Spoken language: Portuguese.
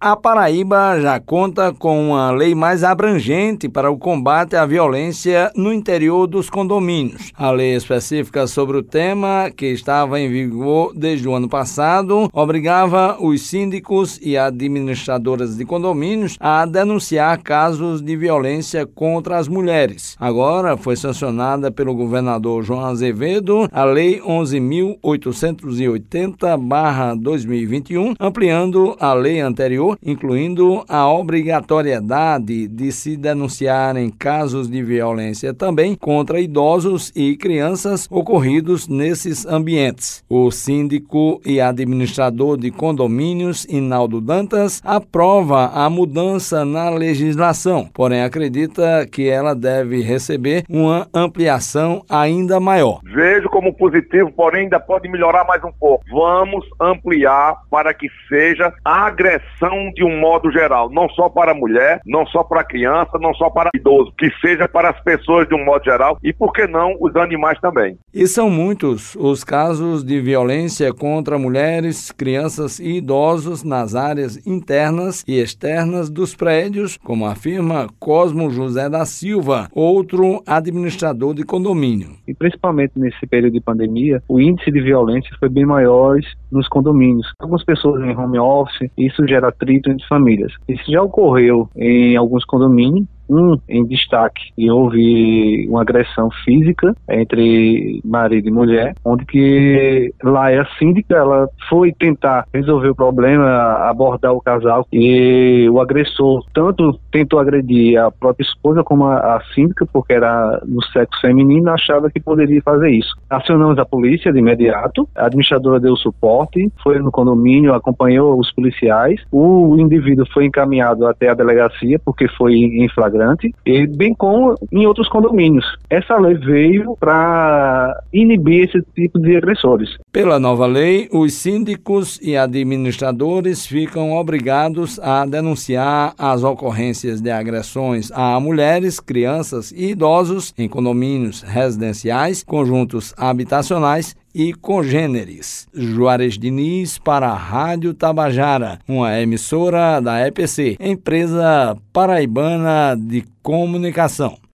A Paraíba já conta com uma lei mais abrangente para o combate à violência no interior dos condomínios. A lei específica sobre o tema, que estava em vigor desde o ano passado, obrigava os síndicos e administradoras de condomínios a denunciar casos de violência contra as mulheres. Agora foi sancionada pelo governador João Azevedo a Lei 11.880-2021, ampliando a lei anterior incluindo a obrigatoriedade de se denunciarem casos de violência também contra idosos e crianças ocorridos nesses ambientes. O síndico e administrador de condomínios, Inaldo Dantas, aprova a mudança na legislação, porém acredita que ela deve receber uma ampliação ainda maior. Vejo como positivo, porém ainda pode melhorar mais um pouco. Vamos ampliar para que seja agressão de um modo geral, não só para a mulher, não só para a criança, não só para idoso, que seja para as pessoas de um modo geral e, por que não, os animais também. E são muitos os casos de violência contra mulheres, crianças e idosos nas áreas internas e externas dos prédios, como afirma Cosmo José da Silva, outro administrador de condomínio. E principalmente nesse período de pandemia, o índice de violência foi bem maior nos condomínios. Algumas pessoas em home office, isso gera atrito entre famílias. Isso já ocorreu em alguns condomínios, um em destaque e houve uma agressão física entre marido e mulher, onde que lá é a síndica, ela foi tentar resolver o problema, abordar o casal e o agressor tanto tentou agredir a própria esposa como a, a síndica, porque era no sexo feminino, achava que poderia fazer isso. Acionamos a polícia de imediato, a administradora deu suporte, foi no condomínio, acompanhou os policiais, o indivíduo foi encaminhado até a delegacia porque foi em flagrante flagrante, e bem como em outros condomínios. Essa lei veio para inibir esse tipo de agressores. Pela nova lei, os síndicos e administradores ficam obrigados a denunciar as ocorrências de agressões a mulheres, crianças e idosos em condomínios residenciais, conjuntos habitacionais e congêneres. Juarez Diniz para a Rádio Tabajara, uma emissora da EPC, empresa paraibana de comunicação.